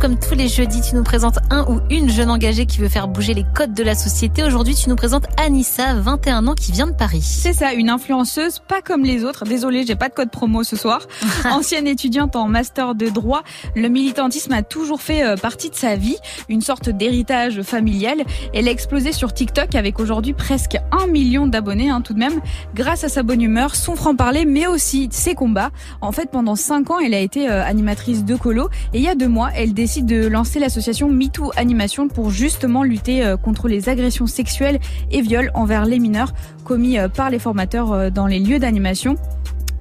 comme tous les jeudis, tu nous présentes un ou une jeune engagée qui veut faire bouger les codes de la société. Aujourd'hui, tu nous présentes Anissa, 21 ans, qui vient de Paris. C'est ça, une influenceuse pas comme les autres. Désolée, j'ai pas de code promo ce soir. Ancienne étudiante en master de droit, le militantisme a toujours fait euh, partie de sa vie, une sorte d'héritage familial. Elle a explosé sur TikTok avec aujourd'hui presque un million d'abonnés hein, tout de même, grâce à sa bonne humeur, son franc-parler, mais aussi ses combats. En fait, pendant cinq ans, elle a été euh, animatrice de colo et il y a deux mois, elle décide de lancer l'association MeToo Animation pour justement lutter euh, contre les agressions sexuelles et viols envers les mineurs commis euh, par les formateurs dans les lieux d'animation.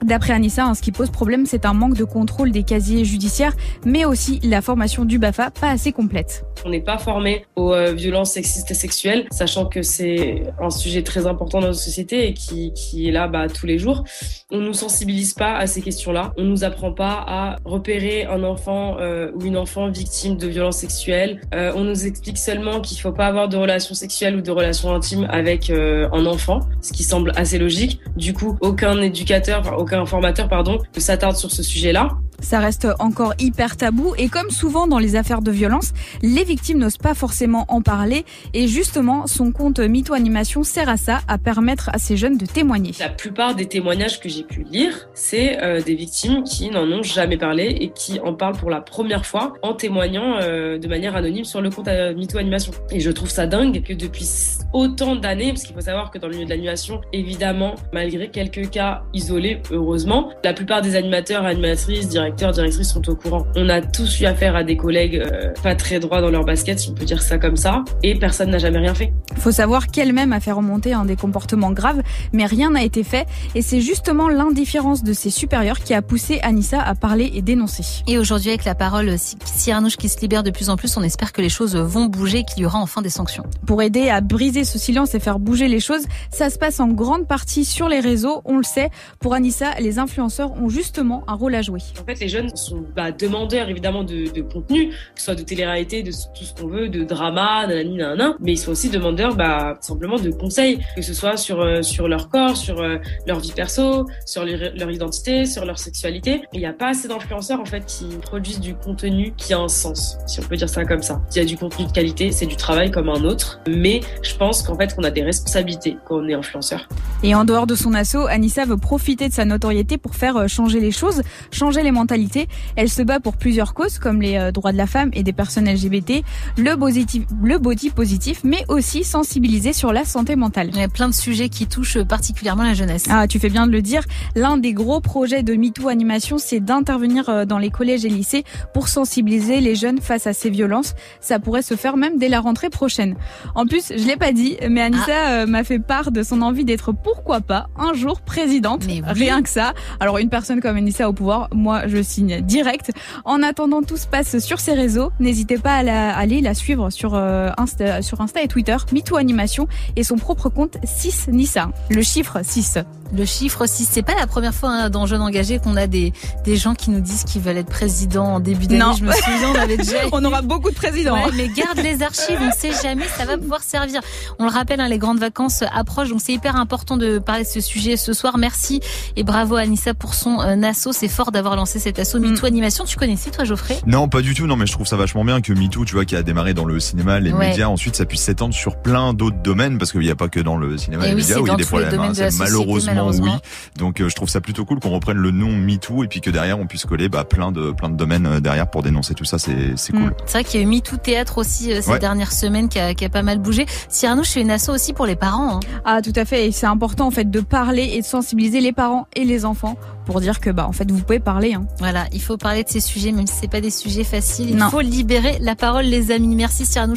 D'après Anissa, ce qui pose problème, c'est un manque de contrôle des casiers judiciaires, mais aussi la formation du BAFA pas assez complète. On n'est pas formé aux euh, violences sexistes et sexuelles, sachant que c'est un sujet très important dans notre société et qui, est là bah, tous les jours. On nous sensibilise pas à ces questions-là. On nous apprend pas à repérer un enfant euh, ou une enfant victime de violences sexuelles. Euh, on nous explique seulement qu'il faut pas avoir de relations sexuelles ou de relations intimes avec un enfant, ce qui semble assez logique. Du coup, aucun éducateur, formateur pardon, s'attarde sur ce sujet-là. Ça reste encore hyper tabou et comme souvent dans les affaires de violence, les victimes n'osent pas forcément en parler et justement son compte Mito Animation sert à ça, à permettre à ces jeunes de témoigner. La plupart des témoignages que j'ai pu lire, c'est euh, des victimes qui n'en ont jamais parlé et qui en parlent pour la première fois en témoignant euh, de manière anonyme sur le compte euh, Mito Animation. Et je trouve ça dingue que depuis autant d'années, parce qu'il faut savoir que dans le milieu de l'animation, évidemment, malgré quelques cas isolés, heureusement, la plupart des animateurs, animatrices, directeurs, directrices sont au courant. On a tous eu affaire à des collègues euh, pas très droits dans leur basket, si on peut dire ça comme ça, et personne n'a jamais rien fait. Faut savoir qu'elle-même a fait remonter un des comportements graves, mais rien n'a été fait, et c'est justement l'indifférence de ses supérieurs qui a poussé Anissa à parler et dénoncer. Et aujourd'hui, avec la parole Cyranouche qui se libère de plus en plus, on espère que les choses vont bouger, qu'il y aura enfin des sanctions. Pour aider à briser ce silence et faire bouger les choses, ça se passe en grande partie sur les réseaux, on le sait. Pour Anissa, les influenceurs ont justement un rôle à jouer. En fait, les jeunes sont bah, demandeurs évidemment de, contenu, que ce soit de télé-réalité, de tout ce qu'on veut, de drama, nanani, nanana, mais ils sont aussi demandeurs bah, simplement de conseils, que ce soit sur, euh, sur leur corps, sur euh, leur vie perso, sur leur, identité, sur leur sexualité. Il n'y a pas assez d'influenceurs en fait qui produisent du contenu qui a un sens, si on peut dire ça comme ça. Il y a du contenu de qualité, c'est du travail comme un autre, mais je pense qu'en fait qu'on a des responsabilités quand on est influenceur. Et en dehors de son assaut, Anissa veut profiter de sa notoriété pour faire euh, changer les choses, changer les mentalités. Elle se bat pour plusieurs causes comme les euh, droits de la femme et des personnes LGBT, le, positif, le body positif, mais aussi sensibiliser sur la santé mentale. Il y a plein de sujets qui touchent particulièrement la jeunesse. Ah, tu fais bien de le dire. L'un des gros projets de MeToo Animation, c'est d'intervenir euh, dans les collèges et lycées pour sensibiliser les jeunes face à ces violences. Ça pourrait se faire même dès la rentrée prochaine. En plus, je l'ai pas dit, mais Anissa ah. m'a fait part de son envie d'être pourquoi pas un jour présidente. Rien que ça. Alors une personne comme Anissa au pouvoir, moi je signe direct. En attendant, tout se passe sur ses réseaux. N'hésitez pas à, aller la suivre sur, euh, Insta, sur Insta et Twitter, MeToo Animation et son propre compte 6 Nissa. Le chiffre 6. Le chiffre 6, c'est pas la première fois hein, dans Jeunes Engagés qu'on a des, des gens qui nous disent qu'ils veulent être président en début d'année. Je me souviens, on avait déjà. on aura beaucoup de présidents. Ouais, mais garde les archives, on sait jamais, ça va pouvoir servir. On le rappelle, hein, les grandes vacances approchent, donc c'est hyper important de parler de ce sujet ce soir. Merci et bravo à Anissa pour son euh, asso. C'est fort d'avoir lancé cet asso MeToo mm. Animation. Tu connaissais toi, Geoffrey? Non, pas du tout. Non, mais je trouve ça vachement bien que MeToo, tu vois, qui a démarré dans le cinéma, les médias, ensuite ça puisse s'étendre sur plein d'autres domaines, parce qu'il n'y a pas que dans le cinéma et, les médias où il y a des problèmes. Hein. malheureusement, oui. Donc euh, je trouve ça plutôt cool qu'on reprenne le nom MeToo et puis que derrière on puisse coller bah, plein de plein de domaines euh, derrière pour dénoncer tout ça. C'est c'est cool. Mm. C'est vrai qu'il y a eu MeToo théâtre aussi euh, ces dernières semaines qui a, qui a pas mal bougé. Cyrano, je fais une asso aussi pour les parents. Hein. Ah tout à fait. Et c'est important en fait de parler et de sensibiliser les parents et les enfants pour dire que bah en fait vous pouvez parler. Hein. Voilà, il faut parler de ces sujets même si c'est pas des sujets faciles. Il faut libérer la parole les amis. Merci Cyrano.